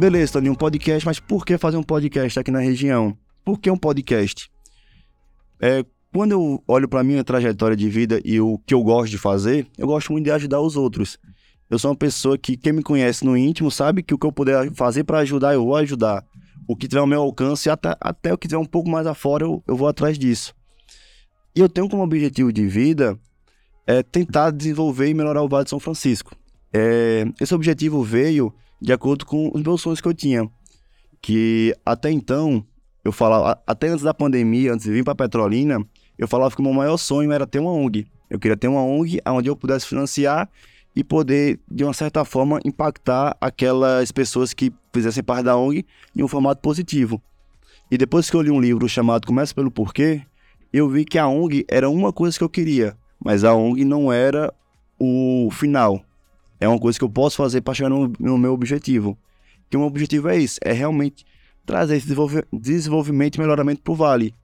beleza, Tony, um podcast, mas por que fazer um podcast aqui na região? Por que um podcast? É, quando eu olho para minha trajetória de vida e o que eu gosto de fazer, eu gosto muito de ajudar os outros. Eu sou uma pessoa que quem me conhece no íntimo sabe que o que eu puder fazer para ajudar, eu vou ajudar. O que tiver ao meu alcance, até, até o que tiver um pouco mais afora, eu, eu vou atrás disso. E eu tenho como objetivo de vida é tentar desenvolver e melhorar o Vale de São Francisco. É, esse objetivo veio de acordo com os meus sonhos que eu tinha. Que até então, eu falava, até antes da pandemia, antes de vir para Petrolina, eu falava que o meu maior sonho era ter uma ONG. Eu queria ter uma ONG onde eu pudesse financiar e poder, de uma certa forma, impactar aquelas pessoas que fizessem parte da ONG em um formato positivo. E depois que eu li um livro chamado Comece pelo Porquê, eu vi que a ONG era uma coisa que eu queria, mas a ONG não era o final. É uma coisa que eu posso fazer para chegar no, no, meu objetivo. Que o meu objetivo é isso, é realmente trazer esse desenvolvimento e melhoramento para o Vale.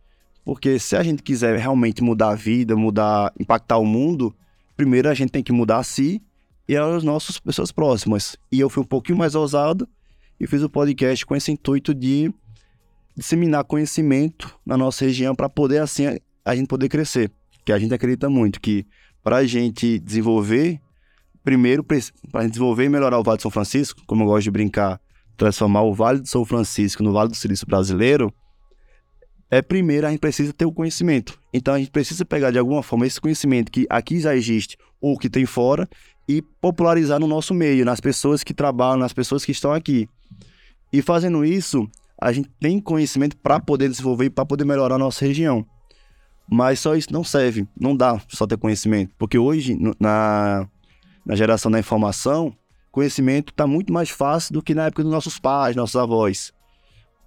Porque se a gente quiser realmente mudar a vida, mudar, impactar o mundo, primeiro a gente tem que mudar a si e as nossas pessoas próximas. E eu fui um pouquinho mais ousado e fiz o podcast com esse intuito de disseminar conhecimento na nossa região para poder assim a gente poder crescer. Que a gente acredita muito que para a gente desenvolver, primeiro para desenvolver e melhorar o Vale de São Francisco, como eu gosto de brincar, transformar o Vale de São Francisco no Vale do Silício brasileiro, é primeiro a gente precisa ter o conhecimento. Então a gente precisa pegar de alguma forma esse conhecimento que aqui já existe ou que tem fora e popularizar no nosso meio, nas pessoas que trabalham, nas pessoas que estão aqui. E fazendo isso, a gente tem conhecimento para poder desenvolver e para poder melhorar a nossa região. Mas só isso não serve, não dá só ter conhecimento, porque hoje na, na geração da informação, conhecimento está muito mais fácil do que na época dos nossos pais, nossos avós.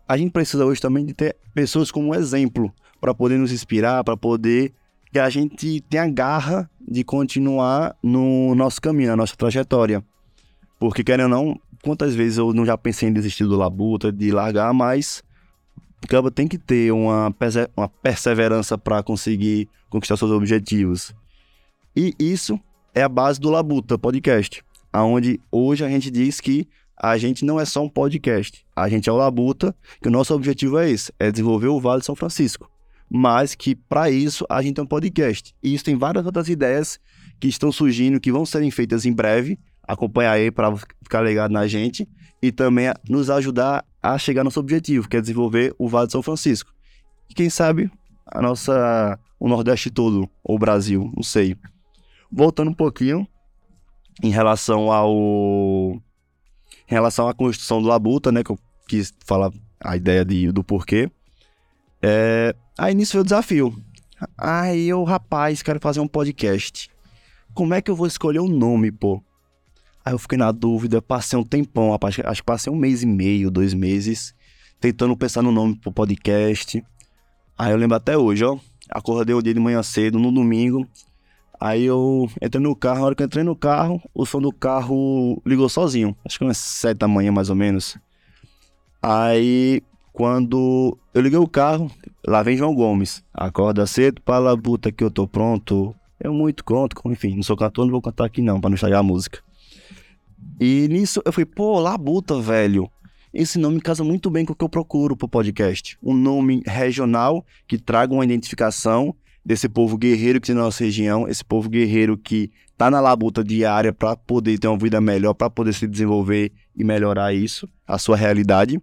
A gente precisa hoje também de ter pessoas como exemplo para poder nos inspirar, para poder que a gente tenha garra de continuar no nosso caminho, na nossa trajetória. Porque, querendo ou não, quantas vezes eu não já pensei em desistir do labuta, de largar, mas o cabo tem que ter uma, uma perseverança para conseguir conquistar seus objetivos. E isso é a base do Labuta Podcast, aonde hoje a gente diz que a gente não é só um podcast, a gente é o Labuta, que o nosso objetivo é esse, é desenvolver o Vale de São Francisco mas que para isso a gente tem um podcast. E isso tem várias outras ideias que estão surgindo, que vão serem feitas em breve. Acompanhar aí para ficar ligado na gente e também nos ajudar a chegar ao nosso objetivo, que é desenvolver o Vale de São Francisco. E quem sabe a nossa o Nordeste todo ou o Brasil, não sei. Voltando um pouquinho em relação ao em relação à construção do Labuta, né, que eu quis falar a ideia de, do porquê. É, aí nisso foi o desafio. Aí eu, rapaz, quero fazer um podcast. Como é que eu vou escolher o um nome, pô? Aí eu fiquei na dúvida, passei um tempão, rapaz, acho que passei um mês e meio, dois meses, tentando pensar no nome pro podcast. Aí eu lembro até hoje, ó. Acordei o dia de manhã cedo, no domingo. Aí eu entrei no carro, na hora que eu entrei no carro, o som do carro ligou sozinho. Acho que umas sete da manhã, mais ou menos. Aí quando eu liguei o carro, lá vem João Gomes. Acorda cedo para a labuta que eu tô pronto. Eu muito conto, enfim, não sou cantor, não vou cantar aqui não, para não estragar a música. E nisso eu fui, pô, Labuta, velho. Esse nome casa muito bem com o que eu procuro pro podcast. Um nome regional que traga uma identificação desse povo guerreiro que tem na nossa região, esse povo guerreiro que tá na labuta diária para poder ter uma vida melhor, para poder se desenvolver e melhorar isso, a sua realidade.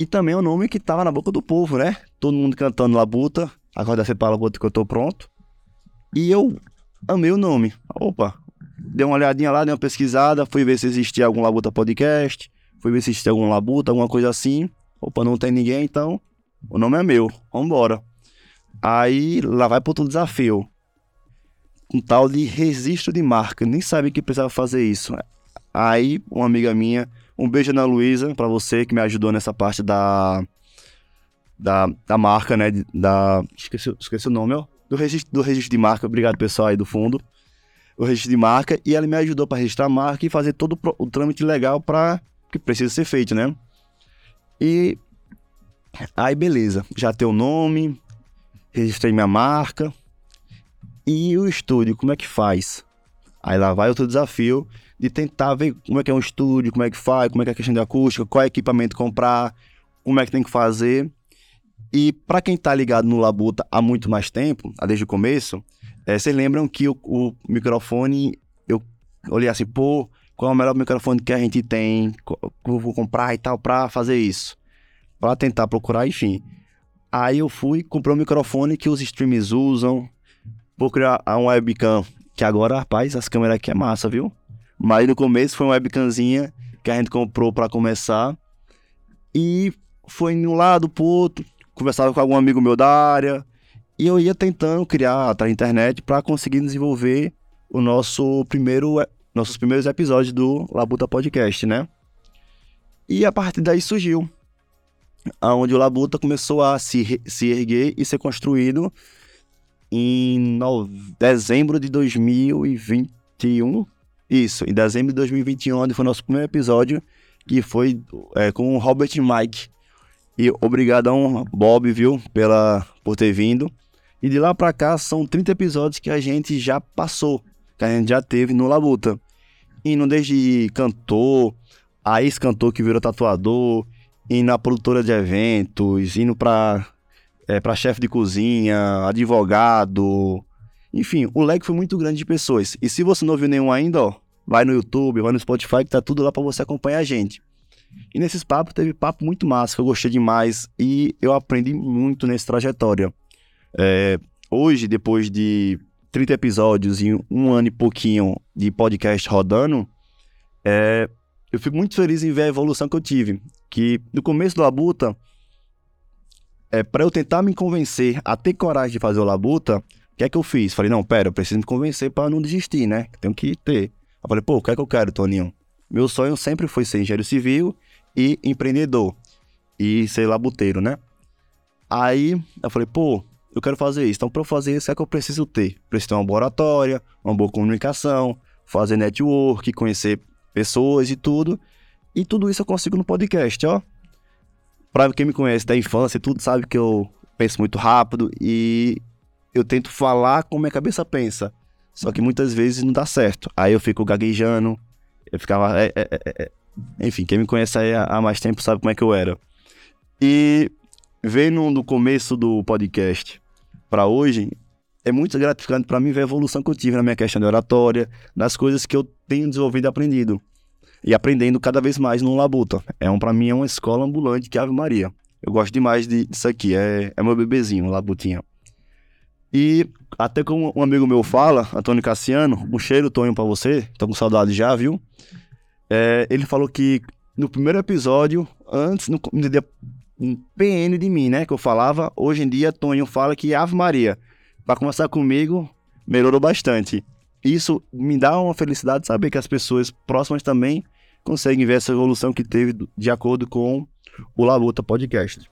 E também o nome que tava na boca do povo, né? Todo mundo cantando Labuta, acorda cedo para Labuta que eu tô pronto. E eu amei o nome. Opa, dei uma olhadinha lá, dei uma pesquisada, fui ver se existia algum Labuta podcast, fui ver se existia algum Labuta, alguma coisa assim. Opa, não tem ninguém, então o nome é meu, vambora. Aí lá vai pro outro desafio. Um tal de registro de marca, nem sabia que precisava fazer isso. Aí uma amiga minha um beijo na Luísa, para você que me ajudou nessa parte da, da, da marca, né? Da, esqueci, esqueci o nome, ó. Do registro, do registro de marca. Obrigado, pessoal aí do fundo. O registro de marca. E ela me ajudou para registrar a marca e fazer todo o, o trâmite legal para que precisa ser feito, né? E aí, beleza. Já tem o nome, registrei minha marca. E o estúdio, como é que faz? Aí lá vai outro desafio de tentar ver como é que é um estúdio, como é que faz, como é que é a questão de acústica, qual é equipamento comprar, como é que tem que fazer. E para quem tá ligado no Labuta há muito mais tempo, desde o começo, é, vocês lembram que o, o, microfone, eu olhei assim, pô, qual é o melhor microfone que a gente tem, vou comprar e tal, pra fazer isso. Pra tentar procurar, enfim. Aí eu fui, comprei um microfone que os streams usam, vou criar um webcam, que agora, rapaz, as câmeras aqui é massa, viu? Mas no começo foi uma webcamzinha que a gente comprou para começar. E foi de um lado pro outro, conversava com algum amigo meu da área, e eu ia tentando criar a internet para conseguir desenvolver o nosso primeiro, nossos primeiros episódios do Labuta Podcast, né? E a partir daí surgiu, aonde o Labuta começou a se, se erguer e ser construído em dezembro de 2021. Isso, em dezembro de 2021, onde foi o nosso primeiro episódio, que foi é, com o Robert Mike. E obrigadão, Bob, viu, pela, por ter vindo. E de lá pra cá são 30 episódios que a gente já passou, que a gente já teve no Labuta. Indo desde cantor, a ex-cantor que virou tatuador, indo na produtora de eventos, indo pra, é, pra chefe de cozinha, advogado. Enfim, o leque foi muito grande de pessoas. E se você não viu nenhum ainda, ó, vai no YouTube, vai no Spotify, que tá tudo lá para você acompanhar a gente. E nesses papos teve papo muito massa, que eu gostei demais e eu aprendi muito nessa trajetória. É, hoje, depois de 30 episódios e um ano e pouquinho de podcast rodando, é, eu fico muito feliz em ver a evolução que eu tive. Que no começo do Labuta, é, para eu tentar me convencer a ter coragem de fazer o Labuta, o que é que eu fiz? Falei, não, pera, eu preciso me convencer para não desistir, né? Tenho que ter. Eu falei, pô, o que é que eu quero, Toninho? Meu sonho sempre foi ser engenheiro civil e empreendedor. E ser labuteiro, né? Aí eu falei, pô, eu quero fazer isso. Então, para eu fazer isso, é que eu preciso ter? Preciso ter uma laboratória, uma boa comunicação, fazer network, conhecer pessoas e tudo. E tudo isso eu consigo no podcast, ó. Pra quem me conhece da infância, tudo sabe que eu penso muito rápido e eu tento falar como minha cabeça pensa. Só que muitas vezes não dá certo. Aí eu fico gaguejando, eu ficava. É, é, é, é. enfim, quem me conhece aí há mais tempo sabe como é que eu era. E vendo no começo do podcast para hoje, é muito gratificante para mim ver a evolução que eu tive na minha questão de oratória, nas coisas que eu tenho desenvolvido e aprendido. E aprendendo cada vez mais no Labuta. É um, para mim é uma escola ambulante que Ave Maria. Eu gosto demais de, disso aqui, é, é meu bebezinho, Labutinha. E até como um amigo meu fala, Antônio Cassiano, um cheiro, Tonho, para você, tô com saudade já, viu? É, ele falou que no primeiro episódio, antes, no, um PN de mim, né? Que eu falava. Hoje em dia, Tonho fala que Ave Maria, para conversar comigo, melhorou bastante. Isso me dá uma felicidade saber que as pessoas próximas também conseguem ver essa evolução que teve de acordo com o La Luta Podcast.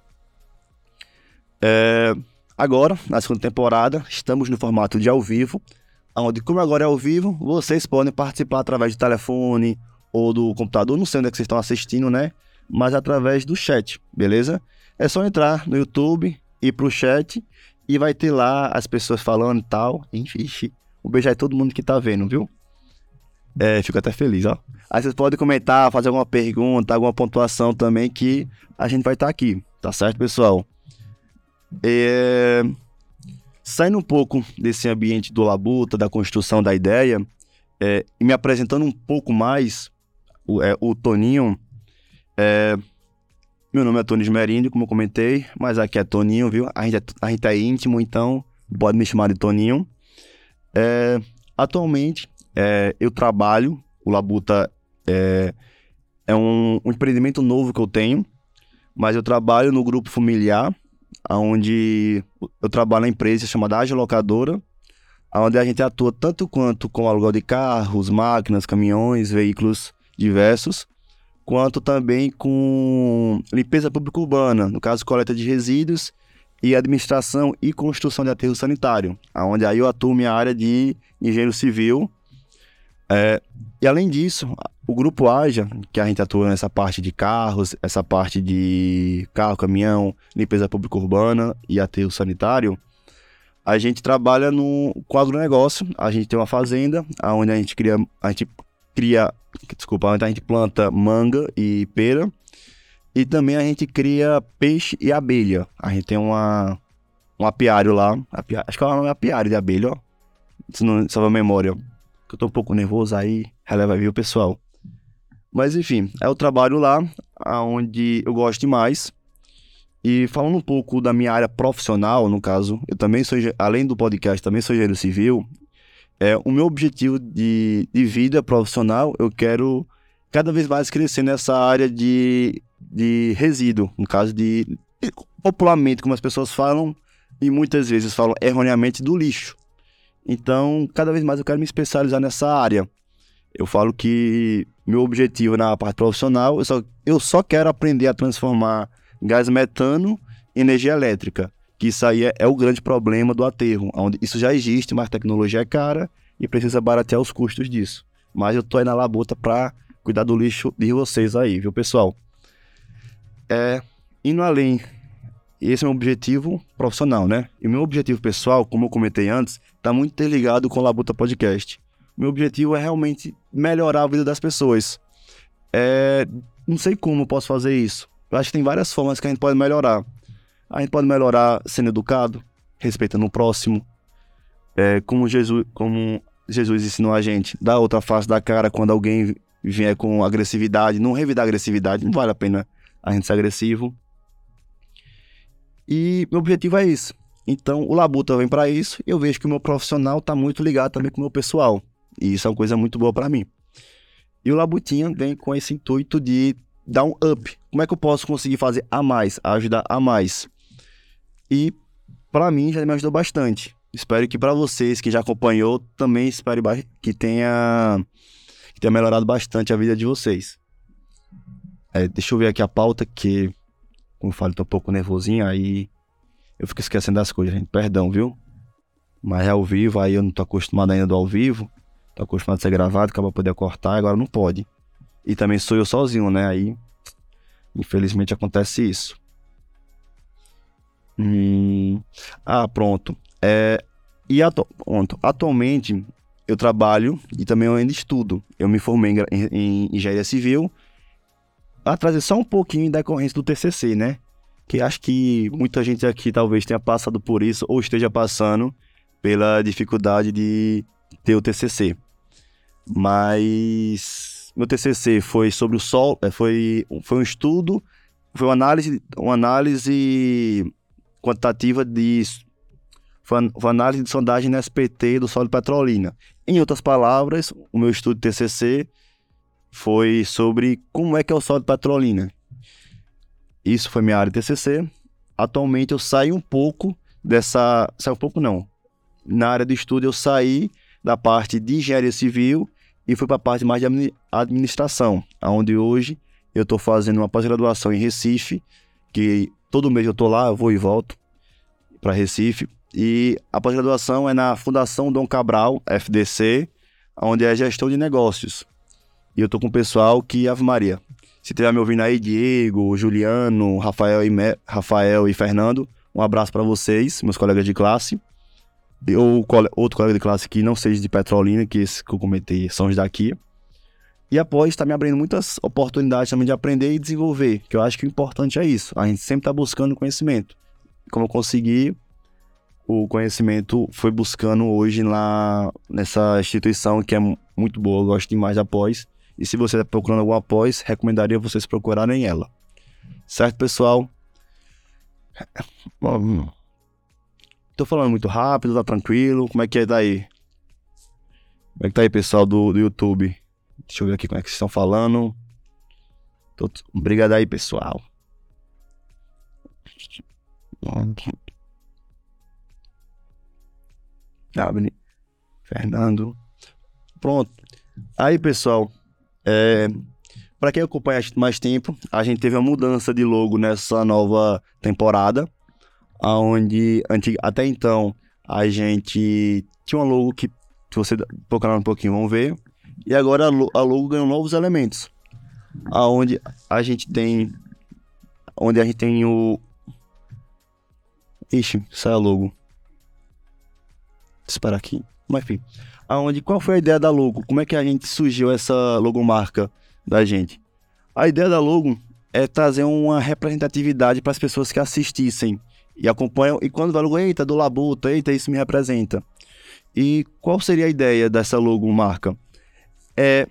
É, agora, na segunda temporada, estamos no formato de ao vivo, onde, como agora é ao vivo, vocês podem participar através do telefone ou do computador, não sei onde é que vocês estão assistindo, né? mas através do chat, beleza? É só entrar no YouTube, ir pro chat e vai ter lá as pessoas falando e tal. Enfim, um beijo aí todo mundo que tá vendo, viu? É, fico até feliz, ó. Aí vocês podem comentar, fazer alguma pergunta, alguma pontuação também que a gente vai estar tá aqui, tá certo, pessoal? É... Saindo um pouco desse ambiente do labuta, da construção da ideia, é, e me apresentando um pouco mais, o, é, o Toninho, é, meu nome é Tony Esmerinde, como eu comentei, mas aqui é Toninho, viu? A gente é, a gente é íntimo, então pode me chamar de Toninho. É, atualmente, é, eu trabalho, o Labuta é, é um, um, empreendimento novo que eu tenho, mas eu trabalho no grupo familiar, onde eu trabalho na empresa chamada Agilocadora, Locadora, onde a gente atua tanto quanto com aluguel de carros, máquinas, caminhões, veículos diversos, quanto também com limpeza pública urbana, no caso coleta de resíduos e administração e construção de aterro sanitário, onde aí eu atuo minha área de engenheiro civil. É, e além disso, o grupo Aja, que a gente atua nessa parte de carros, essa parte de carro, caminhão, limpeza pública urbana e aterro sanitário, A gente trabalha no quadro negócio. A gente tem uma fazenda onde a gente cria, a gente cria, desculpa, a gente planta manga e pera. E também a gente cria peixe e abelha. A gente tem uma, um apiário lá. Apiário, acho que é um apiário de abelha, ó. Se não salva a memória. Que eu tô um pouco nervoso aí, releva o pessoal. Mas enfim, é o trabalho lá, onde eu gosto demais. E falando um pouco da minha área profissional, no caso, eu também sou, além do podcast, também sou engenheiro civil. É, o meu objetivo de, de vida profissional, eu quero cada vez mais crescer nessa área de, de resíduo, no caso de, popularmente, como as pessoas falam, e muitas vezes falam erroneamente, do lixo. Então, cada vez mais eu quero me especializar nessa área. Eu falo que meu objetivo na parte profissional, eu só, eu só quero aprender a transformar gás metano em energia elétrica. Que isso aí é, é, o grande problema do aterro, onde isso já existe, mas a tecnologia é cara e precisa baratear os custos disso. Mas eu tô aí na labuta para cuidar do lixo de vocês aí, viu, pessoal? É, indo além, esse é o meu objetivo profissional, né? E o meu objetivo pessoal, como eu comentei antes, está muito interligado com o Labuta Podcast. Meu objetivo é realmente melhorar a vida das pessoas. É, não sei como eu posso fazer isso. Eu acho que tem várias formas que a gente pode melhorar. A gente pode melhorar sendo educado, respeitando o próximo, é, como, Jesus, como Jesus ensinou a gente, dar outra face da cara quando alguém vier com agressividade, não revidar agressividade, não vale a pena a gente ser agressivo. E meu objetivo é isso. Então, o Labuta vem para isso e eu vejo que o meu profissional está muito ligado também com o meu pessoal. E isso é uma coisa muito boa para mim. E o Labutinha vem com esse intuito de dar um up. Como é que eu posso conseguir fazer a mais, ajudar a mais? E para mim já me ajudou bastante. Espero que para vocês que já acompanhou também espere que tenha que tenha melhorado bastante a vida de vocês. É, deixa eu ver aqui a pauta que como eu falo, tô um pouco nervosinho aí eu fico esquecendo das coisas, gente. Perdão, viu? Mas é ao vivo, aí eu não tô acostumado ainda do ao vivo. Tô acostumado a ser gravado, acaba poder cortar, agora não pode. E também sou eu sozinho, né? Aí, infelizmente, acontece isso. Hum... Ah, pronto. É... E atu... pronto. atualmente eu trabalho e também eu ainda estudo. Eu me formei em, em engenharia civil. A trazer só um pouquinho da decorrência do TCC, né? Que acho que muita gente aqui talvez tenha passado por isso ou esteja passando pela dificuldade de ter o TCC mas meu TCC foi sobre o sol, é, foi, foi um estudo, foi uma análise, uma análise quantitativa de foi uma análise de sondagem no SPT do solo petrolina. Em outras palavras, o meu estudo de TCC foi sobre como é que é o solo petrolina. Isso foi minha área de TCC. Atualmente eu saio um pouco dessa, saio um pouco não. Na área de estudo eu saí da parte de engenharia civil e fui para a parte mais de administração, onde hoje eu estou fazendo uma pós-graduação em Recife, que todo mês eu estou lá, eu vou e volto para Recife. E a pós-graduação é na Fundação Dom Cabral, FDC, onde é gestão de negócios. E eu estou com o pessoal que, Ave Maria, se tiver me ouvindo aí, Diego, Juliano, Rafael e, Me... Rafael e Fernando, um abraço para vocês, meus colegas de classe ou outro colega de classe que não seja de Petrolina, que esse que eu comentei são os daqui. E após está me abrindo muitas oportunidades também de aprender e desenvolver, que eu acho que o importante é isso. A gente sempre está buscando conhecimento. Como eu consegui, o conhecimento foi buscando hoje lá nessa instituição que é muito boa, eu gosto demais da pós. E se você está procurando alguma pós, recomendaria vocês procurarem ela. Certo, pessoal? Bom, Tô falando muito rápido, tá tranquilo? Como é que é daí? Como é que tá aí, pessoal do, do YouTube? Deixa eu ver aqui como é que vocês estão falando. Tô... Obrigado aí, pessoal. Abre. Fernando. Pronto. Aí, pessoal. É... Para quem acompanha mais tempo, a gente teve uma mudança de logo nessa nova temporada aonde até então a gente tinha uma logo que, se você procurar um pouquinho, vão ver. E agora a logo ganhou novos elementos. Aonde a gente tem. Onde a gente tem o. Ixi, sai a logo. esperar aqui. Mas enfim. Aonde, qual foi a ideia da logo? Como é que a gente surgiu essa logomarca da gente? A ideia da logo é trazer uma representatividade para as pessoas que assistissem e acompanham. E quando vai logo, eita, do Labuta, eita, isso me representa. E qual seria a ideia dessa logo marca? É,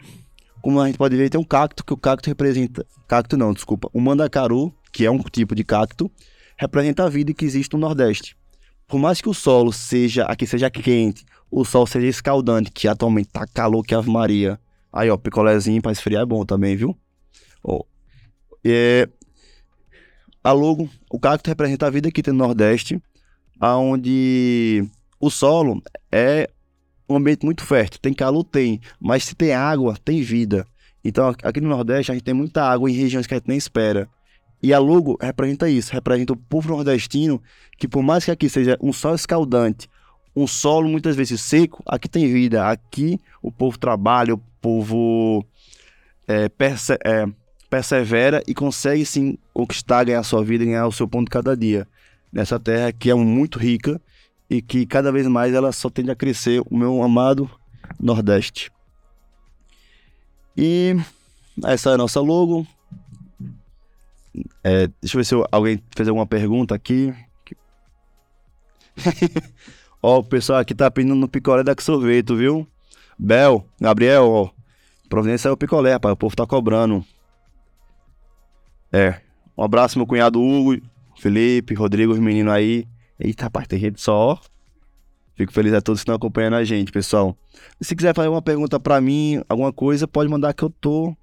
como a gente pode ver, tem um cacto, que o cacto representa. Cacto não, desculpa. O mandacaru, que é um tipo de cacto, representa a vida que existe no Nordeste. Por mais que o solo seja aqui seja quente, o sol seja escaldante, que atualmente tá calor que Ave Maria. Aí, ó, picolézinho para esfriar é bom também, viu? Ó. É, a logo, o cacto representa a vida que tem no Nordeste, aonde o solo é um ambiente muito fértil. Tem calor? Tem. Mas se tem água, tem vida. Então, aqui no Nordeste, a gente tem muita água em regiões que a gente nem espera. E a logo representa isso, representa o povo nordestino, que por mais que aqui seja um sol escaldante, um solo muitas vezes seco, aqui tem vida. Aqui o povo trabalha, o povo é, perse é, persevera e consegue sim conquistar, ganhar sua vida, ganhar o seu ponto cada dia. Nessa terra que é muito rica e que cada vez mais ela só tende a crescer, o meu amado Nordeste. E essa é a nossa logo. É, deixa eu ver se alguém fez alguma pergunta aqui. ó, o pessoal aqui tá pedindo no picolé da sorvete, viu? Bel, Gabriel, ó. Providência é o picolé, rapaz. O povo tá cobrando. É. Um abraço, meu cunhado Hugo, Felipe, Rodrigo, os meninos aí. Eita, rapaz, tem gente só. Fico feliz a todos que estão acompanhando a gente, pessoal. Se quiser fazer uma pergunta para mim, alguma coisa, pode mandar que eu tô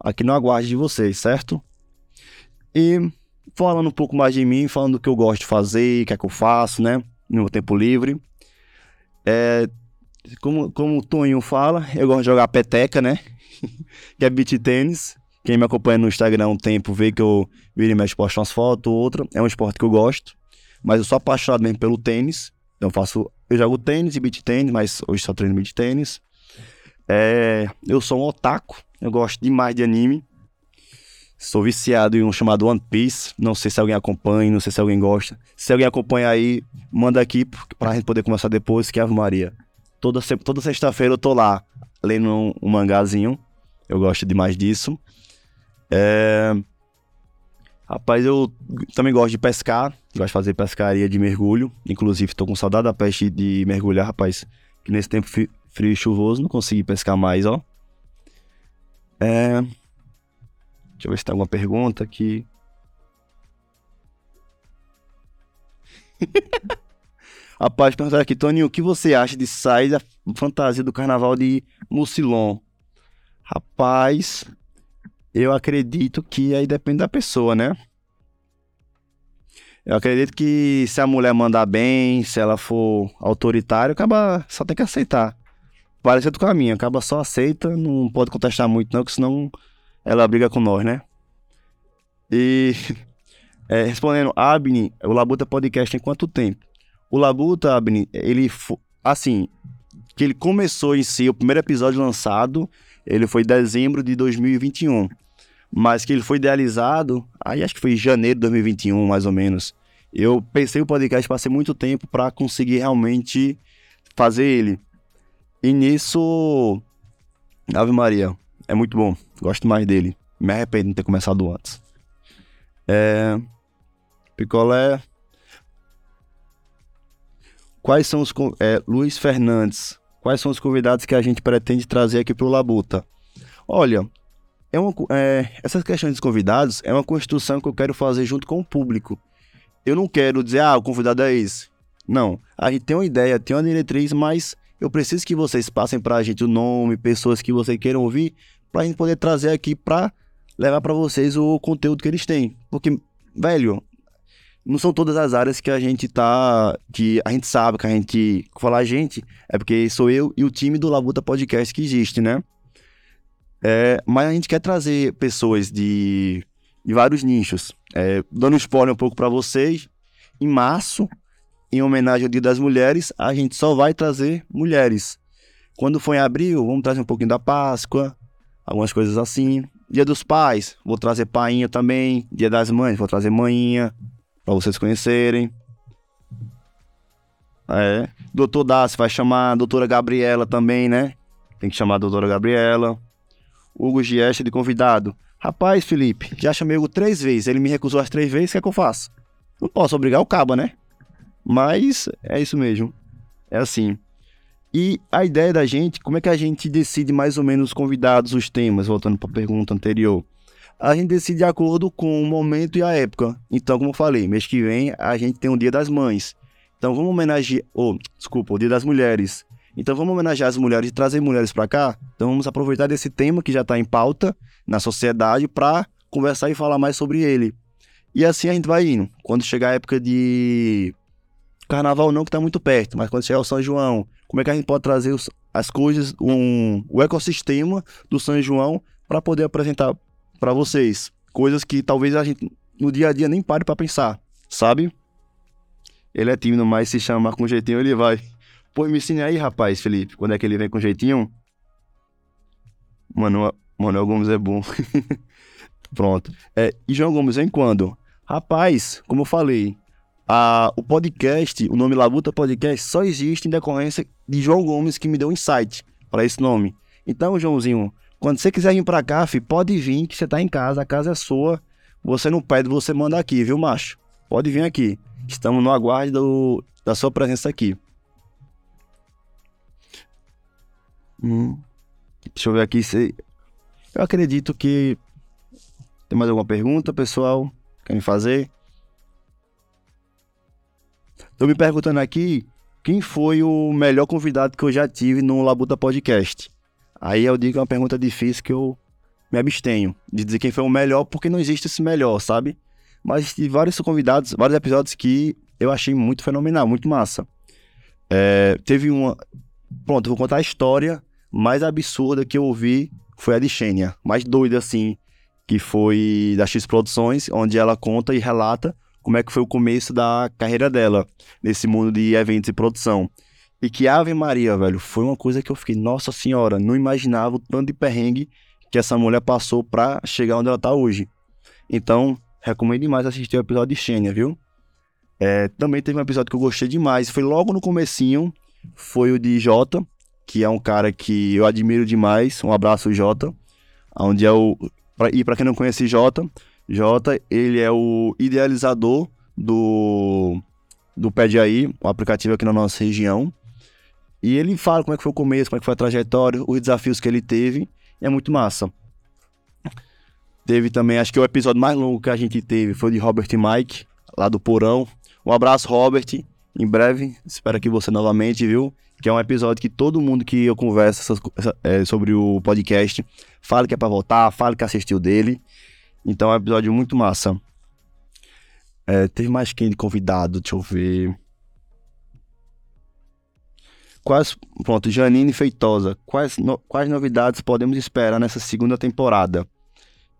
aqui no aguardo de vocês, certo? E falando um pouco mais de mim, falando do que eu gosto de fazer, o que é que eu faço, né? No meu tempo livre. É, como, como o Toninho fala, eu gosto de jogar peteca, né? que é beat tênis. Quem me acompanha no Instagram há um tempo vê que eu viro e mexe, posto umas fotos, outra. É um esporte que eu gosto mas eu sou apaixonado mesmo pelo tênis. Então eu faço, eu jogo tênis e beat tênis, mas hoje só treino beat tênis. É, eu sou um otaku, eu gosto demais de anime. Sou viciado em um chamado One Piece. Não sei se alguém acompanha, não sei se alguém gosta. Se alguém acompanha aí, manda aqui pra gente poder conversar depois, que é Ave Maria. Toda, toda sexta-feira eu tô lá lendo um, um mangazinho. Eu gosto demais disso. É... Rapaz, eu também gosto de pescar, gosto de fazer pescaria de mergulho. Inclusive, tô com saudade da peste de mergulhar, rapaz. Que nesse tempo frio e chuvoso não consegui pescar mais, ó. É... Deixa eu ver se tem alguma pergunta aqui. Rapaz, perguntar aqui, Toninho, o que você acha de sair da fantasia do carnaval de Mucilon? Rapaz, eu acredito que aí depende da pessoa, né? Eu acredito que se a mulher mandar bem, se ela for autoritária, acaba só tem que aceitar. Parecido com a minha, acaba só aceita, não pode contestar muito não, que senão ela briga com nós, né? E é, respondendo, Abni, o Labuta Podcast tem quanto tempo? O Labuta, Abni, ele assim, que ele começou em si, o primeiro episódio lançado, ele foi em dezembro de 2021 mas que ele foi idealizado, aí acho que foi em janeiro de 2021, mais ou menos. Eu pensei o podcast passei muito tempo para conseguir realmente fazer ele. E nisso, Ave Maria, é muito bom, gosto mais dele. Me arrependo de ter começado antes. É... Picolé. Quais são os. É, Luiz Fernandes. Quais são os convidados que a gente pretende trazer aqui para o Labuta? Olha, é uma, é, essas questões dos convidados é uma construção que eu quero fazer junto com o público. Eu não quero dizer, ah, o convidado é esse. Não. A gente tem uma ideia, tem uma diretriz, mas eu preciso que vocês passem para a gente o nome, pessoas que vocês queiram ouvir, para a gente poder trazer aqui para levar para vocês o conteúdo que eles têm. Porque, velho, não são todas as áreas que a gente tá. que a gente sabe, que a gente. Falar a gente, é porque sou eu e o time do Labuta Podcast que existe, né? É, mas a gente quer trazer pessoas de, de vários nichos. É, dando spoiler um pouco para vocês, em março, em homenagem ao Dia das Mulheres, a gente só vai trazer mulheres. Quando for em abril, vamos trazer um pouquinho da Páscoa, algumas coisas assim. Dia dos Pais, vou trazer painha também. Dia das Mães, vou trazer manhinha, para vocês conhecerem. É. Doutor Dácio vai chamar a doutora Gabriela também, né? Tem que chamar a doutora Gabriela. Hugo Gieste de convidado. Rapaz, Felipe, já chamei o Hugo três vezes. Ele me recusou as três vezes, o que é que eu faço? Não posso obrigar o caba, né? Mas é isso mesmo. É assim. E a ideia da gente, como é que a gente decide mais ou menos os convidados, os temas, voltando para a pergunta anterior? A gente decide de acordo com o momento e a época. Então, como eu falei, mês que vem a gente tem o Dia das Mães. Então vamos homenagear, oh, desculpa, o Dia das Mulheres. Então vamos homenagear as mulheres e trazer mulheres para cá. Então vamos aproveitar desse tema que já está em pauta na sociedade para conversar e falar mais sobre ele. E assim a gente vai indo. Quando chegar a época de carnaval não que está muito perto, mas quando chegar o São João, como é que a gente pode trazer os, as coisas, um, o ecossistema do São João para poder apresentar para vocês coisas que talvez a gente no dia a dia nem pare para pensar, sabe? Ele é tímido, mas se chamar com jeitinho ele vai. Pô, me ensine aí, rapaz, Felipe, quando é que ele vem com jeitinho? Mano, Manuel Gomes é bom. Pronto. É, e João Gomes vem quando? Rapaz, como eu falei, a, o podcast, o nome Labuta Podcast, só existe em decorrência de João Gomes que me deu um insight para esse nome. Então, Joãozinho, quando você quiser vir para cá, filho, pode vir, que você tá em casa, a casa é sua. Você não pede, você manda aqui, viu, macho? Pode vir aqui. Estamos no aguardo do, da sua presença aqui. Hum. Deixa eu ver aqui se. Eu acredito que. Tem mais alguma pergunta, pessoal? Querem fazer? Tô me perguntando aqui quem foi o melhor convidado que eu já tive no Labuta Podcast. Aí eu digo uma pergunta difícil que eu me abstenho de dizer quem foi o melhor, porque não existe esse melhor, sabe? Mas tive vários convidados, vários episódios que eu achei muito fenomenal, muito massa. É, teve uma. Pronto, vou contar a história mais absurda que eu ouvi foi a de Xênia, mais doida assim, que foi da X Produções, onde ela conta e relata como é que foi o começo da carreira dela nesse mundo de eventos e produção. E que Ave Maria, velho, foi uma coisa que eu fiquei, nossa senhora, não imaginava o tanto de perrengue que essa mulher passou pra chegar onde ela tá hoje. Então, recomendo demais assistir o episódio de Xênia, viu? É, também teve um episódio que eu gostei demais, foi logo no comecinho, foi o de Jota, que é um cara que eu admiro demais. Um abraço, Jota. Onde é o. Pra, e para quem não conhece Jota, Jota, ele é o idealizador do, do o um aplicativo aqui na nossa região. E ele fala como é que foi o começo, como é que foi a trajetória, os desafios que ele teve. é muito massa. Teve também, acho que o episódio mais longo que a gente teve foi de Robert e Mike, lá do Porão. Um abraço, Robert. Em breve, espero que você novamente, viu? que é um episódio que todo mundo que eu converso é, sobre o podcast fala que é para voltar, fala que assistiu dele. Então é um episódio muito massa. É, teve mais quem de convidado, deixa eu ver. Quais, pronto, Janine Feitosa. Quais, no, quais novidades podemos esperar nessa segunda temporada?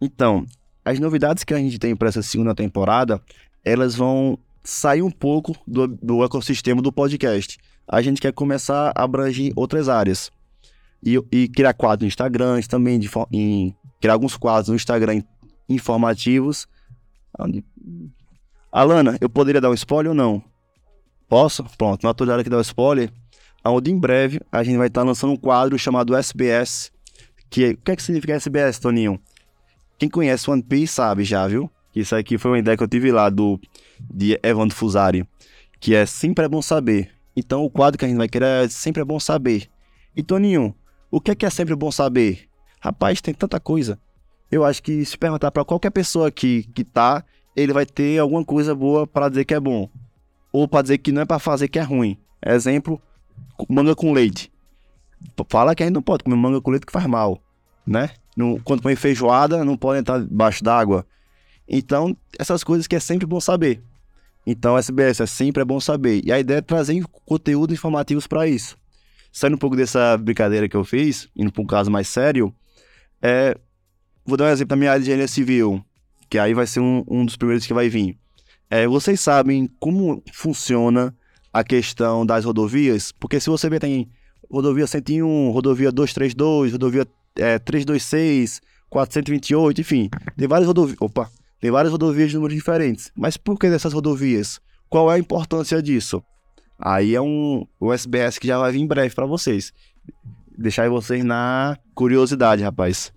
Então, as novidades que a gente tem para essa segunda temporada, elas vão sair um pouco do, do ecossistema do podcast a gente quer começar a abranger outras áreas. E, e criar quadros no Instagram também, de, em, criar alguns quadros no Instagram informativos. Onde... Alana, eu poderia dar um spoiler ou não? Posso? Pronto, na autoridade aqui dar um spoiler. Onde em breve a gente vai estar lançando um quadro chamado SBS. Que, o que é que significa SBS, Toninho? Quem conhece One Piece sabe já, viu? Isso aqui foi uma ideia que eu tive lá do de Evandro Fusari, que é sempre é bom saber. Então o quadro que a gente vai querer é sempre é bom saber. E Toninho, o que é que é sempre bom saber? Rapaz, tem tanta coisa. Eu acho que se perguntar para qualquer pessoa aqui que tá, ele vai ter alguma coisa boa para dizer que é bom. Ou para dizer que não é para fazer que é ruim. Exemplo, manga com leite. Fala que a gente não pode comer manga com leite que faz mal, né? Não, quando põe feijoada, não pode entrar debaixo d'água. Então, essas coisas que é sempre bom saber. Então, SBS é sempre é bom saber. E a ideia é trazer conteúdos informativos para isso. Saindo um pouco dessa brincadeira que eu fiz, indo para um caso mais sério, é... vou dar um exemplo da minha área de engenharia civil, que aí vai ser um, um dos primeiros que vai vir. É, vocês sabem como funciona a questão das rodovias? Porque se você tem rodovia 101, rodovia 232, rodovia é, 326, 428, enfim, tem várias rodovias. Opa! Tem várias rodovias de números diferentes. Mas por que dessas rodovias? Qual é a importância disso? Aí é um o SBS que já vai vir em breve para vocês. Deixar vocês na curiosidade, rapaz.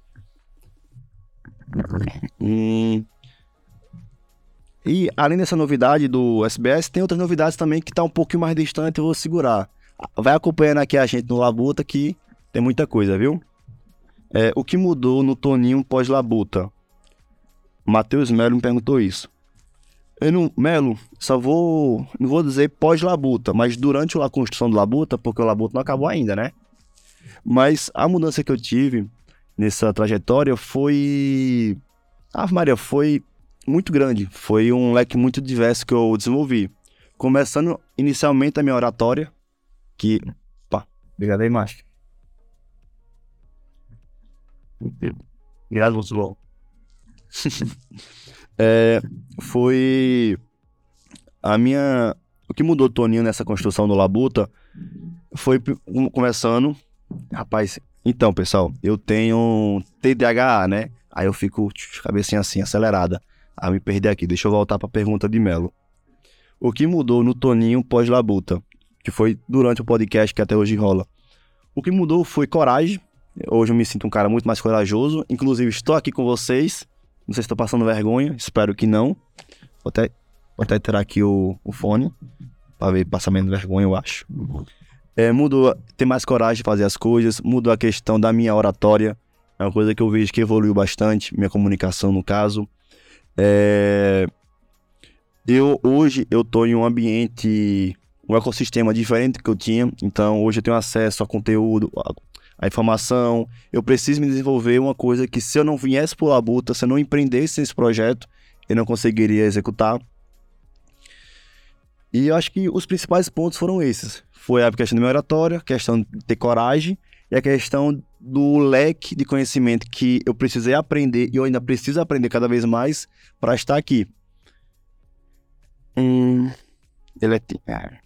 Hum. E além dessa novidade do SBS, tem outras novidades também que tá um pouquinho mais distante, eu vou segurar. Vai acompanhando aqui a gente no Labuta que tem muita coisa, viu? É, o que mudou no Toninho pós-Labuta? Matheus Melo me perguntou isso. Eu não, Melo, só vou, não vou dizer pós-Labuta, mas durante a construção do Labuta, porque o Labuta não acabou ainda, né? Mas a mudança que eu tive nessa trajetória foi. Ah, Maria, foi muito grande. Foi um leque muito diverso que eu desenvolvi. Começando inicialmente a minha oratória, que. Pá, obrigado aí, macho. Obrigado, Lúcio. é, foi a minha. O que mudou Toninho nessa construção do Labuta foi começando. Rapaz, então, pessoal, eu tenho TDAH, né? Aí eu fico cabecinha assim, acelerada. Aí me perdi aqui. Deixa eu voltar para a pergunta de Melo. O que mudou no Toninho pós-Labuta? Que foi durante o podcast que até hoje rola. O que mudou foi coragem. Hoje eu me sinto um cara muito mais corajoso. Inclusive, estou aqui com vocês. Não sei se estou passando vergonha. Espero que não. Vou até, vou até tirar aqui o, o fone. Para ver passar menos vergonha, eu acho. É, mudou ter mais coragem de fazer as coisas, mudou a questão da minha oratória, é uma coisa que eu vejo que evoluiu bastante, minha comunicação no caso. É... Eu hoje eu tô em um ambiente, um ecossistema diferente do que eu tinha, então hoje eu tenho acesso a conteúdo, a, a informação. Eu preciso me desenvolver uma coisa que se eu não viesse por Labuta, se eu não empreendesse esse projeto, eu não conseguiria executar. E eu acho que os principais pontos foram esses foi a questão da minha oratória, a questão de ter coragem e a questão do leque de conhecimento que eu precisei aprender e eu ainda preciso aprender cada vez mais para estar aqui. Hum, ele é...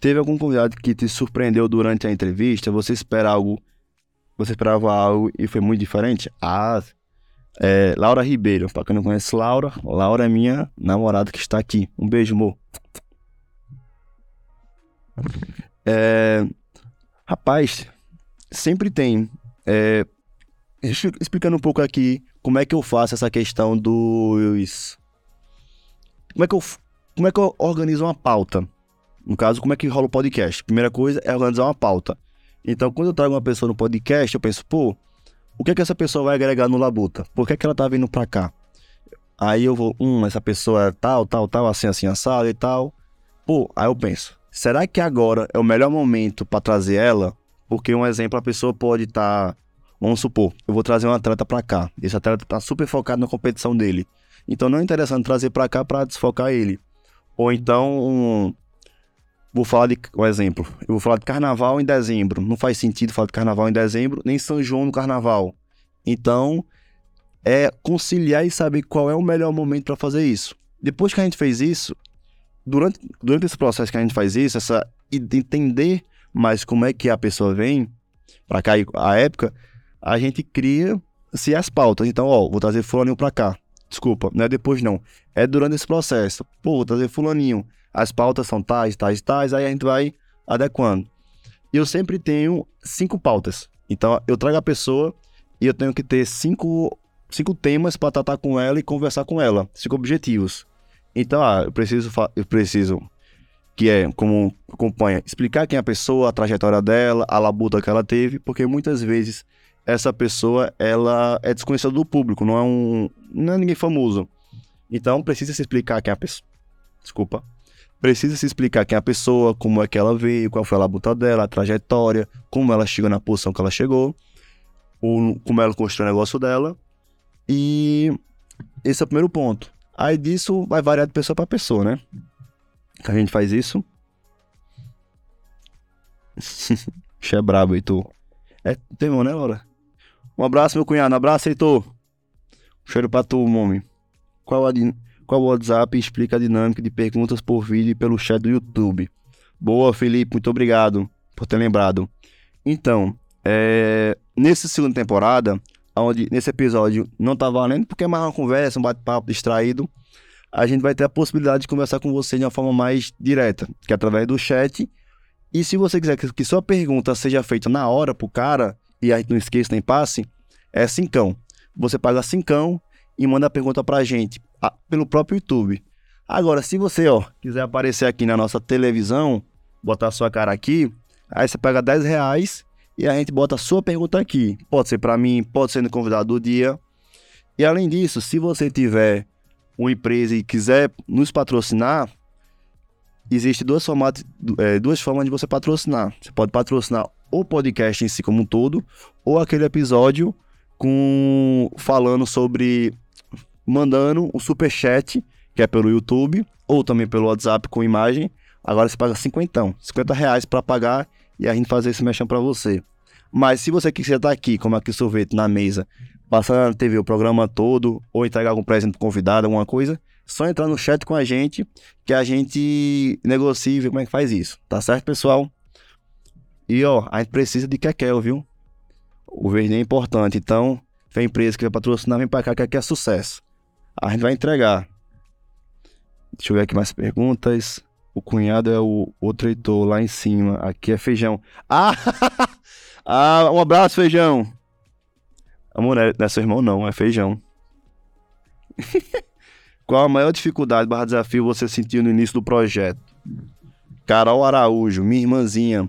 Teve algum convidado que te surpreendeu durante a entrevista? Você espera algo? Você esperava algo e foi muito diferente? Ah, é, Laura Ribeiro, pra quem não conhece Laura, Laura é minha namorada que está aqui. Um beijo, amor. É, rapaz, sempre tem. É, explicando um pouco aqui como é que eu faço essa questão dos. Como é que eu, como é que eu organizo uma pauta? No caso, como é que rola o podcast? Primeira coisa é organizar uma pauta. Então, quando eu trago uma pessoa no podcast, eu penso, pô, o que é que essa pessoa vai agregar no Labuta? Por que é que ela tá vindo pra cá? Aí eu vou, hum, essa pessoa é tal, tal, tal, assim, assim, assado e tal. Pô, aí eu penso, será que agora é o melhor momento para trazer ela? Porque um exemplo, a pessoa pode estar, tá, vamos supor, eu vou trazer um atleta para cá. Esse atleta tá super focado na competição dele. Então não é interessante trazer para cá para desfocar ele. Ou então, um, Vou falar de um exemplo. Eu vou falar de carnaval em dezembro. Não faz sentido falar de carnaval em dezembro, nem São João no carnaval. Então, é conciliar e saber qual é o melhor momento para fazer isso. Depois que a gente fez isso, durante, durante esse processo que a gente faz isso, essa entender mais como é que a pessoa vem para cá a época, a gente cria se as pautas. Então, ó, vou trazer fulaninho para cá. Desculpa, não é depois não. É durante esse processo. Pô, vou trazer fulaninho as pautas são tais, tais, tais, aí a gente vai adequando. E eu sempre tenho cinco pautas. Então eu trago a pessoa e eu tenho que ter cinco, cinco temas para tratar com ela e conversar com ela, cinco objetivos. Então, ah, eu preciso, eu preciso que é como acompanha, explicar quem é a pessoa, a trajetória dela, a labuta que ela teve, porque muitas vezes essa pessoa ela é desconhecida do público, não é um, não é ninguém famoso. Então precisa se explicar quem é a pessoa. Desculpa precisa se explicar quem é a pessoa, como é que ela veio, qual foi a labuta dela, a trajetória, como ela chegou na posição que ela chegou, ou como ela construiu o negócio dela. E esse é o primeiro ponto. Aí disso vai variar de pessoa para pessoa, né? A gente faz isso. Che é brabo, Heitor. É, tem mão, né, Laura? Um abraço, meu cunhado. Um abraço, Heitor. Um cheiro pra tu, homem. Qual a qual o WhatsApp explica a dinâmica de perguntas por vídeo e pelo chat do YouTube. Boa, Felipe, muito obrigado por ter lembrado. Então, é, nessa segunda temporada, onde nesse episódio não tá valendo porque é mais uma conversa, um bate-papo distraído, a gente vai ter a possibilidade de conversar com você de uma forma mais direta, que é através do chat. E se você quiser que sua pergunta seja feita na hora pro cara, e aí não esqueça nem passe, é cincão. Você paga cincão e manda a pergunta pra gente a, pelo próprio YouTube. Agora, se você, ó, quiser aparecer aqui na nossa televisão, botar sua cara aqui, aí você paga 10 reais e a gente bota a sua pergunta aqui. Pode ser para mim, pode ser no convidado do dia. E além disso, se você tiver uma empresa e quiser nos patrocinar, existe duas formas, é, duas formas de você patrocinar. Você pode patrocinar o podcast em si como um todo, ou aquele episódio com falando sobre mandando um super chat, que é pelo YouTube, ou também pelo WhatsApp com imagem. Agora você paga 50, 50 reais para pagar e a gente fazer esse mexão para você. Mas se você quiser estar aqui, como aqui sorvete na mesa, passar na TV o programa todo, ou entregar algum presente pro convidado, alguma coisa, só entrar no chat com a gente, que a gente negocia e vê como é que faz isso. Tá certo, pessoal? E ó, a gente precisa de Kekel, viu? O verde é importante, então, vem empresa que vai patrocinar, vem pra cá, que aqui é sucesso. A gente vai entregar. Deixa eu ver aqui mais perguntas. O cunhado é o outro Heitor lá em cima. Aqui é feijão. Ah! ah, um abraço, feijão. Amor, não é seu irmão, não, é feijão. Qual a maior dificuldade barra desafio você sentiu no início do projeto? Carol Araújo, minha irmãzinha.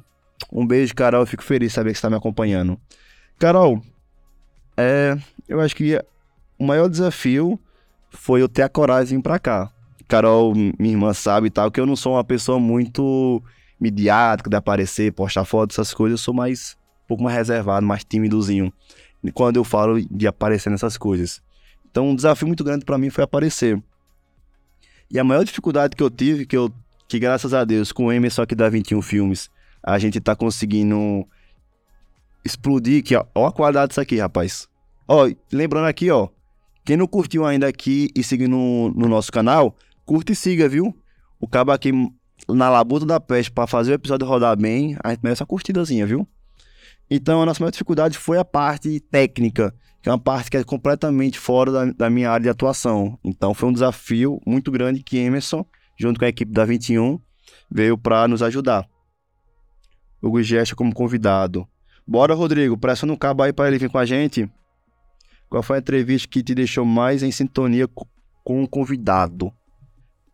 Um beijo, Carol. Eu fico feliz de saber que você está me acompanhando. Carol, é, eu acho que o maior desafio foi eu ter a coragem pra cá. Carol, minha irmã, sabe e tal, que eu não sou uma pessoa muito midiática de aparecer, postar fotos, essas coisas. Eu sou mais, um pouco mais reservado, mais tímidozinho quando eu falo de aparecer nessas coisas. Então, um desafio muito grande para mim foi aparecer. E a maior dificuldade que eu tive, que eu que graças a Deus, com o Emerson aqui da 21 Filmes, a gente tá conseguindo explodir aqui, ó. Ó a qualidade disso aqui, rapaz. Ó, lembrando aqui, ó. Quem não curtiu ainda aqui e seguir no, no nosso canal, curte e siga, viu? O cabo aqui na labuta da peste para fazer o episódio rodar bem, a gente merece uma curtidazinha, viu? Então, a nossa maior dificuldade foi a parte técnica, que é uma parte que é completamente fora da, da minha área de atuação. Então, foi um desafio muito grande que Emerson, junto com a equipe da 21, veio para nos ajudar. Hugo Gesta como convidado. Bora, Rodrigo, pressa no cabo aí para ele vir com a gente. Qual foi a entrevista que te deixou mais em sintonia com o convidado?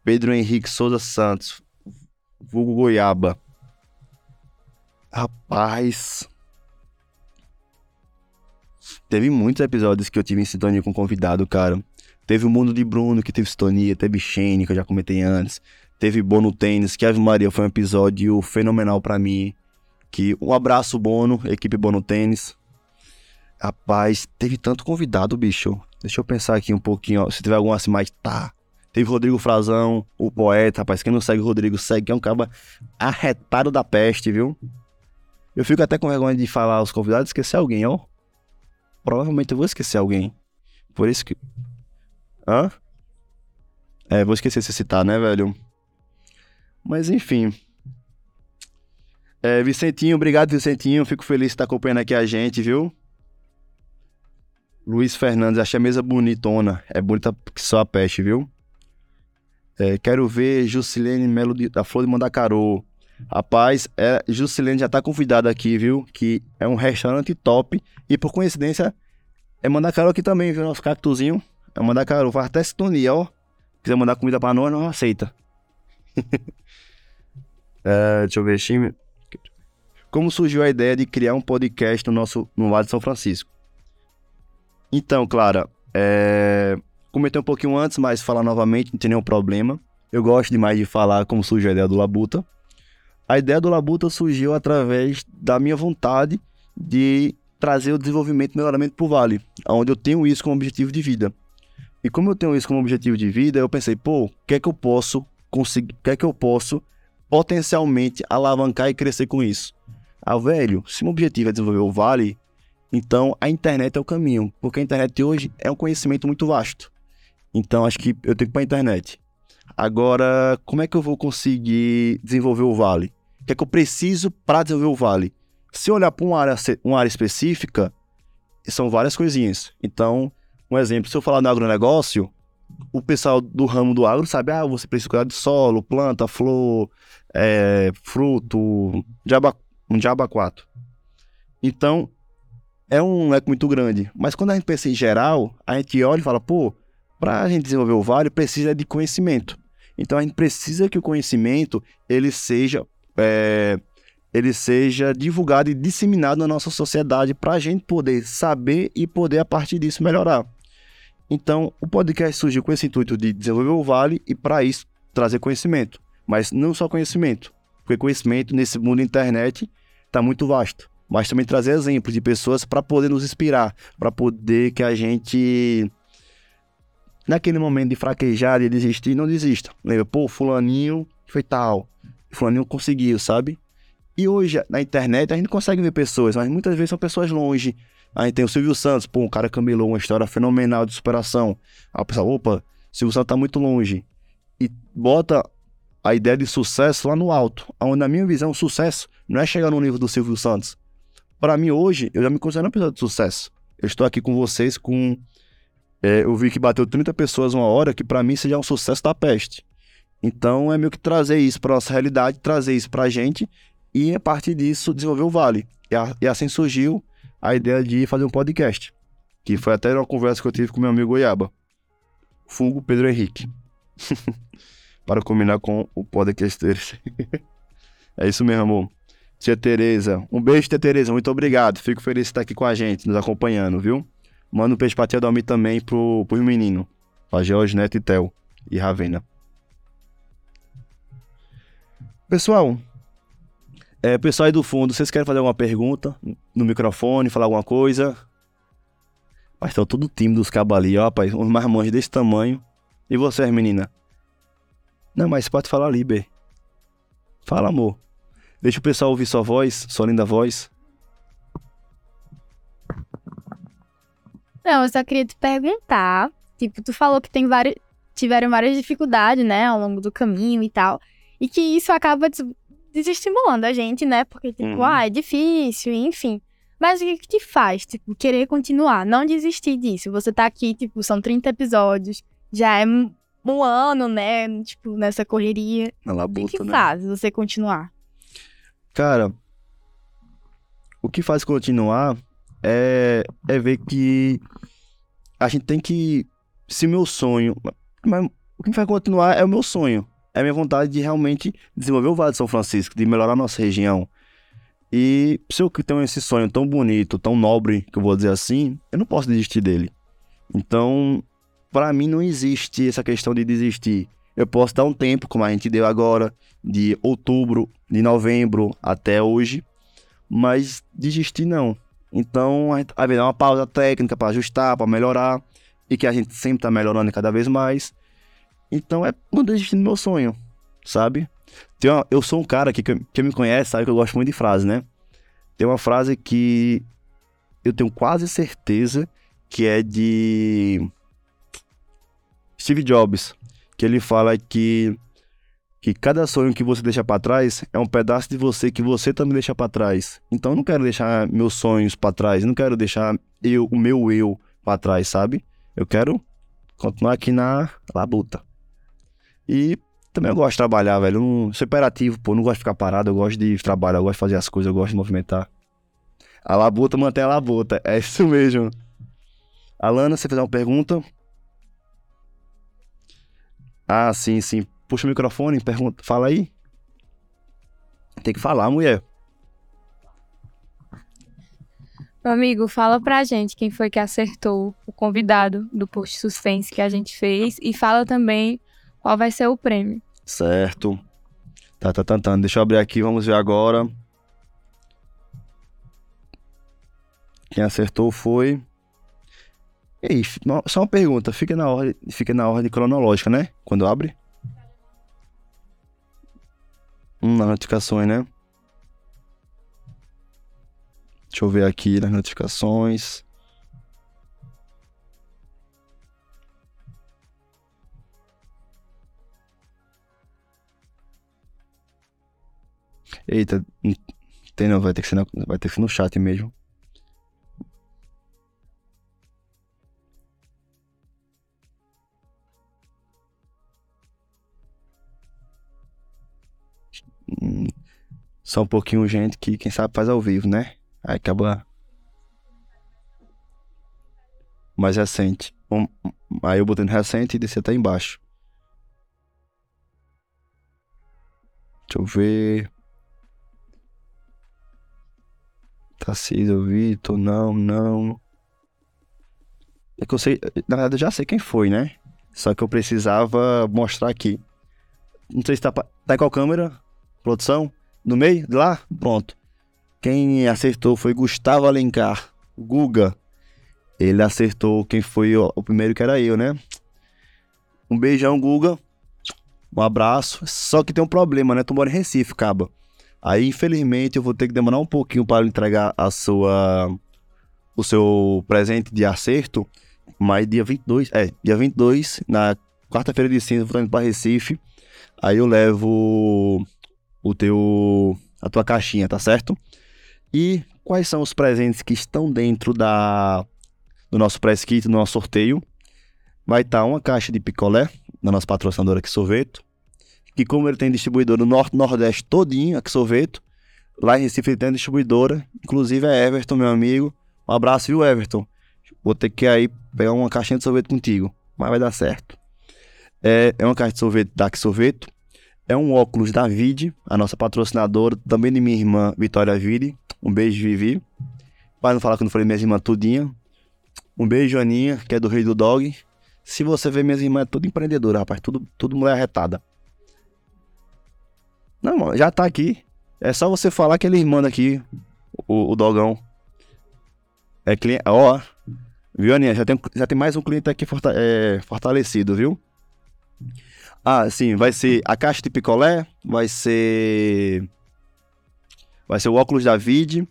Pedro Henrique Souza Santos, vulgo Goiaba. Rapaz, Teve muitos episódios que eu tive em sintonia com convidado, cara. Teve o Mundo de Bruno, que teve sintonia. Teve Shane, que eu já comentei antes. Teve Bono Tênis, que Ave Maria foi um episódio fenomenal para mim. Que um abraço, Bono, equipe Bono Tênis. Rapaz, teve tanto convidado, bicho. Deixa eu pensar aqui um pouquinho, ó. Se tiver algum assim mais, tá. Teve Rodrigo Frazão, o poeta, rapaz. Quem não segue o Rodrigo, segue, que é um cara arretado da peste, viu? Eu fico até com vergonha de falar os convidados, esquecer alguém, ó provavelmente eu vou esquecer alguém. Por isso que. Hã? É, vou esquecer de citar, né, velho? Mas enfim. É, Vicentinho, obrigado, Vicentinho. Fico feliz de estar acompanhando aqui a gente, viu? Luiz Fernandes, achei a mesa bonitona. É bonita que só a peste, viu? É, quero ver Jusilene Melo da Flor de Mandacaru. Rapaz, é, Juscelino já tá convidado aqui, viu? Que é um restaurante top. E por coincidência, é Mandacaru aqui também, viu? Nosso cactuzinho. É Mandacaru. Faz até sintonia, ó. Quiser mandar comida pra nós, não aceita. é, deixa eu ver, time. Como surgiu a ideia de criar um podcast no nosso no Vale de São Francisco? Então, Clara, é... comentei um pouquinho antes, mas falar novamente não tem nenhum problema. Eu gosto demais de falar como surgiu a ideia do Labuta. A ideia do Labuta surgiu através da minha vontade de trazer o desenvolvimento e melhoramento para o Vale, onde eu tenho isso como objetivo de vida. E como eu tenho isso como objetivo de vida, eu pensei, pô, o que é que eu posso conseguir, o que é que eu posso potencialmente alavancar e crescer com isso? Ah, velho, se meu objetivo é desenvolver o Vale, então a internet é o caminho, porque a internet hoje é um conhecimento muito vasto. Então acho que eu tenho que ir para a internet. Agora, como é que eu vou conseguir desenvolver o Vale? que é que eu preciso para desenvolver o vale? Se olhar para uma área, uma área específica, são várias coisinhas. Então, um exemplo, se eu falar no agronegócio, o pessoal do ramo do agro sabe, ah, você precisa cuidar de solo, planta, flor, é, fruto, diaba, um diaba 4. Então, é um leque muito grande. Mas quando a gente pensa em geral, a gente olha e fala, pô, para a gente desenvolver o vale, precisa de conhecimento. Então, a gente precisa que o conhecimento, ele seja... É, ele seja divulgado e disseminado na nossa sociedade para a gente poder saber e poder, a partir disso, melhorar. Então, o podcast surgiu com esse intuito de desenvolver o Vale e, para isso, trazer conhecimento. Mas não só conhecimento, porque conhecimento nesse mundo internet está muito vasto. Mas também trazer exemplos de pessoas para poder nos inspirar, para poder que a gente, naquele momento de fraquejar, e desistir, não desista. Lembra, pô, Fulaninho foi tal, Fulaninho conseguiu, sabe? E hoje, na internet, a gente consegue ver pessoas, mas muitas vezes são pessoas longe. A gente tem o Silvio Santos, pô, um cara camelou uma história fenomenal de superação. Aí o pessoal, opa, Silvio Santos tá muito longe. E bota a ideia de sucesso lá no alto. Onde, na minha visão, o sucesso não é chegar no nível do Silvio Santos. Para mim, hoje, eu já me considero uma pessoa de sucesso. Eu estou aqui com vocês com. É, eu vi que bateu 30 pessoas uma hora, que para mim seja um sucesso da peste. Então é meio que trazer isso para nossa realidade, trazer isso para a gente e a partir disso desenvolver o Vale. E, a, e, assim surgiu a ideia de fazer um podcast, que foi até uma conversa que eu tive com meu amigo Goiaba, Fungo Pedro Henrique, para combinar com o podcast dele. é isso mesmo, amor. Tia Tereza, um beijo, tia Tereza, muito obrigado. Fico feliz de estar aqui com a gente, nos acompanhando, viu? Manda um beijo pra tia Dalmi também pro, pro menino, pra George Neto e Tel e Ravena. Pessoal, é, pessoal aí do fundo, vocês querem fazer alguma pergunta no microfone, falar alguma coisa? Mas estão tudo tímido os cabos ali, ó, rapaz, uns marmanjos desse tamanho. E vocês, menina? Não, mas pode falar ali, B. Fala, amor. Deixa o pessoal ouvir sua voz, sua linda voz. Não, eu só queria te perguntar. Tipo, tu falou que tem vários, tiveram várias dificuldades, né, ao longo do caminho e tal. E que isso acaba desestimulando a gente, né? Porque, tipo, uhum. ah, é difícil, enfim. Mas o que, que te faz, tipo, querer continuar? Não desistir disso. Você tá aqui, tipo, são 30 episódios, já é um ano, né? Tipo, nessa correria. Na labuta, o que, que né? faz você continuar? Cara, o que faz continuar é, é ver que a gente tem que. Se meu sonho. Mas o que me faz continuar é o meu sonho é a minha vontade de realmente desenvolver o Vale de São Francisco, de melhorar a nossa região. E se eu tenho esse sonho tão bonito, tão nobre, que eu vou dizer assim, eu não posso desistir dele. Então, para mim não existe essa questão de desistir. Eu posso dar um tempo, como a gente deu agora, de outubro, de novembro até hoje, mas desistir não. Então, dar uma pausa técnica para ajustar, para melhorar, e que a gente sempre está melhorando cada vez mais. Então é não desistindo do meu sonho, sabe? Tem uma, eu sou um cara que quem me conhece sabe que eu gosto muito de frase, né? Tem uma frase que eu tenho quase certeza que é de Steve Jobs, que ele fala que que cada sonho que você deixa para trás é um pedaço de você que você também deixa para trás. Então eu não quero deixar meus sonhos para trás, não quero deixar eu o meu eu para trás, sabe? Eu quero continuar aqui na labuta. E também eu gosto de trabalhar, velho. Eu não sou imperativo, pô. Eu não gosto de ficar parado. Eu gosto de trabalhar, eu gosto de fazer as coisas, eu gosto de movimentar. A labuta mantém a labuta. É isso mesmo. Alana, você fez uma pergunta? Ah, sim, sim. Puxa o microfone, pergunta. Fala aí. Tem que falar, mulher. Meu amigo, fala pra gente quem foi que acertou o convidado do post suspense que a gente fez e fala também qual vai ser o prêmio. Certo. Tá, tá, tá, tá. Deixa eu abrir aqui, vamos ver agora. Quem acertou foi. Ei, só uma pergunta, fica na ordem, fica na ordem cronológica, né? Quando abre? Nas notificações, né? Deixa eu ver aqui nas notificações. Eita, tem não, vai ter que ser, na, vai ter que ser no chat mesmo. Só um pouquinho gente que, quem sabe, faz ao vivo, né? Aí acaba. Mais recente. Um, aí eu botei no recente e desci até embaixo. Deixa eu ver. Tarcísio, Vitor, não, não. É que eu sei, na verdade eu já sei quem foi, né? Só que eu precisava mostrar aqui. Não sei se tá, tá em qual câmera? Produção? No meio? Lá? Pronto. Quem acertou foi Gustavo Alencar. Guga. Ele acertou quem foi o, o primeiro que era eu, né? Um beijão, Guga. Um abraço. Só que tem um problema, né? Tu mora em Recife, caba. Aí, infelizmente, eu vou ter que demorar um pouquinho para entregar a sua o seu presente de acerto, mas dia 22, é, dia 22, na quarta-feira de cinza, eu vou indo para Recife. Aí eu levo o teu a tua caixinha, tá certo? E quais são os presentes que estão dentro da do nosso press kit, do nosso sorteio? Vai estar tá uma caixa de picolé da nossa patrocinadora aqui Sorveto, que como ele tem distribuidor no Norte Nordeste todinho, aqui Sorveto, lá em Recife ele tem distribuidora, inclusive é Everton, meu amigo. Um abraço, viu, Everton? Vou ter que aí pegar uma caixinha de sorvete contigo, mas vai dar certo. É, é uma caixa de sorvete da Sorveto, é um óculos da Vide, a nossa patrocinadora, também de minha irmã Vitória Vide. Um beijo, Vivi. Para não falar que eu não falei minhas irmãs tudinha. Um beijo, Aninha, que é do Rei do Dog. Se você ver minhas irmãs, é tudo empreendedora, rapaz. Tudo, tudo mulher arretada. Não, mano, já tá aqui. É só você falar que ele manda aqui, o, o dogão. É cliente. Ó, viu, Aninha? Já tem, já tem mais um cliente aqui é, fortalecido, viu? Ah, sim, vai ser a caixa de picolé, vai ser. Vai ser o óculos da Vide,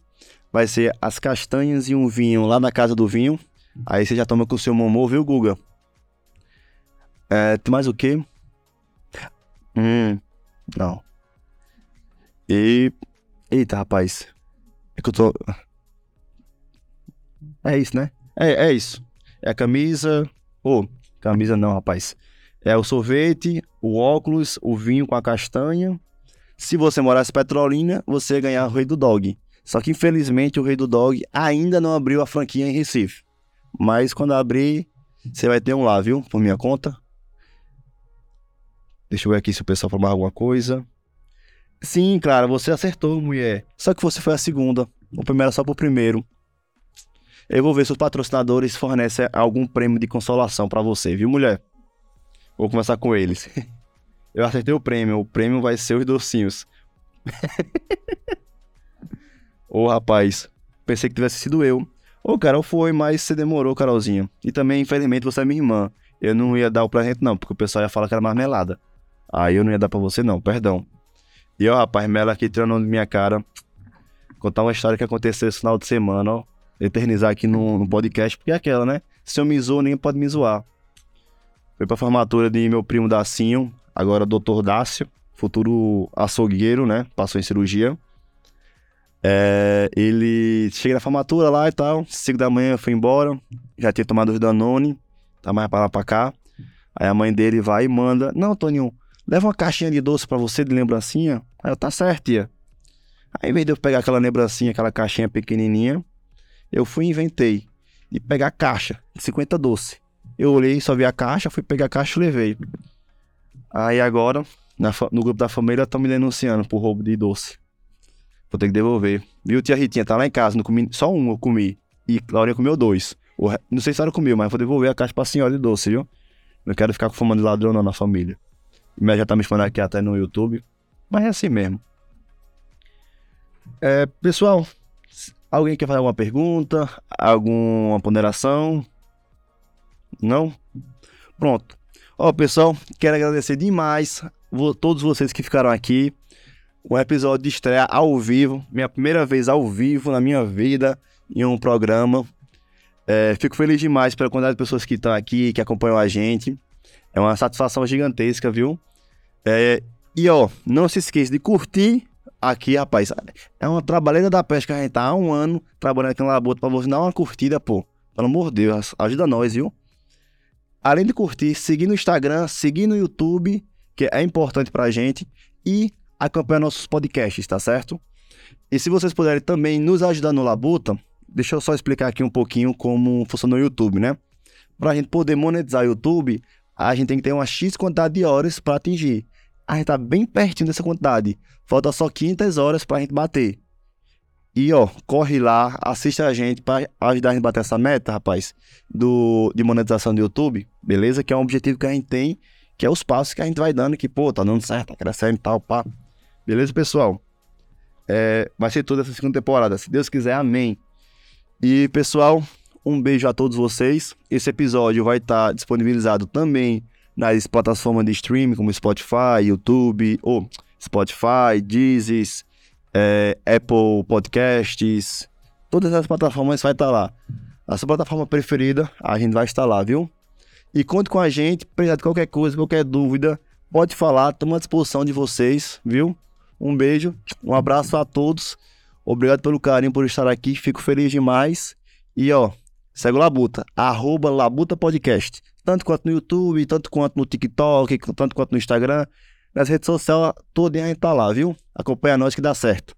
vai ser as castanhas e um vinho lá na casa do vinho. Aí você já toma com o seu momô, viu, Guga? É, tem mais o quê? Hum, não. E. Eita, rapaz. É que eu tô. É isso, né? É, é isso. É a camisa. Ô, oh, camisa não, rapaz. É o sorvete, o óculos, o vinho com a castanha. Se você morasse em Petrolina, você ia ganhar o Rei do Dog. Só que infelizmente o Rei do Dog ainda não abriu a franquia em Recife. Mas quando abrir, você vai ter um lá, viu? Por minha conta. Deixa eu ver aqui se o pessoal falou alguma coisa. Sim, claro, você acertou, mulher. Só que você foi a segunda. O primeiro é só pro primeiro. Eu vou ver se os patrocinadores fornecem algum prêmio de consolação para você, viu, mulher? Vou conversar com eles. Eu acertei o prêmio. O prêmio vai ser os docinhos. Ô, oh, rapaz. Pensei que tivesse sido eu. Ô, oh, Carol foi, mas você demorou, Carolzinha. E também, infelizmente, você é minha irmã. Eu não ia dar o presente, não, porque o pessoal ia falar que era marmelada. Aí eu não ia dar pra você, não, perdão. E ó, rapaz, Mela aqui tirando de minha cara. Contar uma história que aconteceu esse final de semana, ó. Eternizar aqui no, no podcast, porque é aquela, né? Se eu me zoou, ninguém pode me zoar. Foi pra formatura de meu primo Dacinho, agora doutor Dácio, futuro açougueiro, né? Passou em cirurgia. É, ele chega na formatura lá e tal, 5 da manhã foi embora, já tinha tomado os Danone, tá mais pra lá pra cá. Aí a mãe dele vai e manda: Não, Toninho, leva uma caixinha de doce para você de lembrancinha. Aí eu, tá certo, tia. Aí, em vez de eu pegar aquela lembrancinha, aquela caixinha pequenininha, eu fui e inventei de pegar a caixa de 50 doce. Eu olhei, só vi a caixa, fui pegar a caixa e levei. Aí agora, na, no grupo da família, estão me denunciando por roubo de doce. Vou ter que devolver. Viu, tia Ritinha? Tá lá em casa, não comi, só um eu comi. E Laurinha comeu dois. O, não sei se ela comeu, mas vou devolver a caixa pra senhora de doce, viu? Não quero ficar com fama de ladrão não na família. E já tá me explicando aqui até no YouTube. Mas é assim mesmo. É, pessoal, alguém quer fazer alguma pergunta? Alguma ponderação? Não? Pronto. Ó, pessoal, quero agradecer demais todos vocês que ficaram aqui. Um episódio de estreia ao vivo, minha primeira vez ao vivo na minha vida em um programa. É, fico feliz demais pela quantidade de pessoas que estão aqui, que acompanham a gente. É uma satisfação gigantesca, viu? É, e ó, não se esqueça de curtir aqui, rapaz. É uma trabalheira da pesca, a gente tá há um ano trabalhando aqui no Laboto pra você dar uma curtida, pô. Pelo amor de Deus, ajuda nós, viu? Além de curtir, seguir no Instagram, seguir no YouTube, que é importante pra gente. E acompanhar nossos podcasts, tá certo? E se vocês puderem também nos ajudar no Labuta, deixa eu só explicar aqui um pouquinho como funciona o YouTube, né? Para a gente poder monetizar o YouTube, a gente tem que ter uma X quantidade de horas para atingir. A gente tá bem pertinho dessa quantidade. Falta só 500 horas para a gente bater. E ó, corre lá, assiste a gente para ajudar a gente a bater essa meta, rapaz, do, de monetização do YouTube, beleza? Que é um objetivo que a gente tem, que é os passos que a gente vai dando, que, pô, tá dando certo, tá crescendo e tal, pá. Beleza, pessoal? É, vai ser toda essa segunda temporada, se Deus quiser, amém. E, pessoal, um beijo a todos vocês. Esse episódio vai estar tá disponibilizado também nas plataformas de streaming, como Spotify, YouTube, ou Spotify, Deezer, é, Apple Podcasts, todas as plataformas vai estar tá lá. A sua plataforma preferida, a gente vai estar lá, viu? E conte com a gente, precisar de qualquer coisa, qualquer dúvida, pode falar, estamos à disposição de vocês, viu? Um beijo, um abraço a todos. Obrigado pelo carinho por estar aqui, fico feliz demais. E ó, segue o Labuta, arroba Labuta Podcast. Tanto quanto no YouTube, tanto quanto no TikTok, tanto quanto no Instagram. Nas redes sociais, toda tá lá, viu? Acompanha nós que dá certo.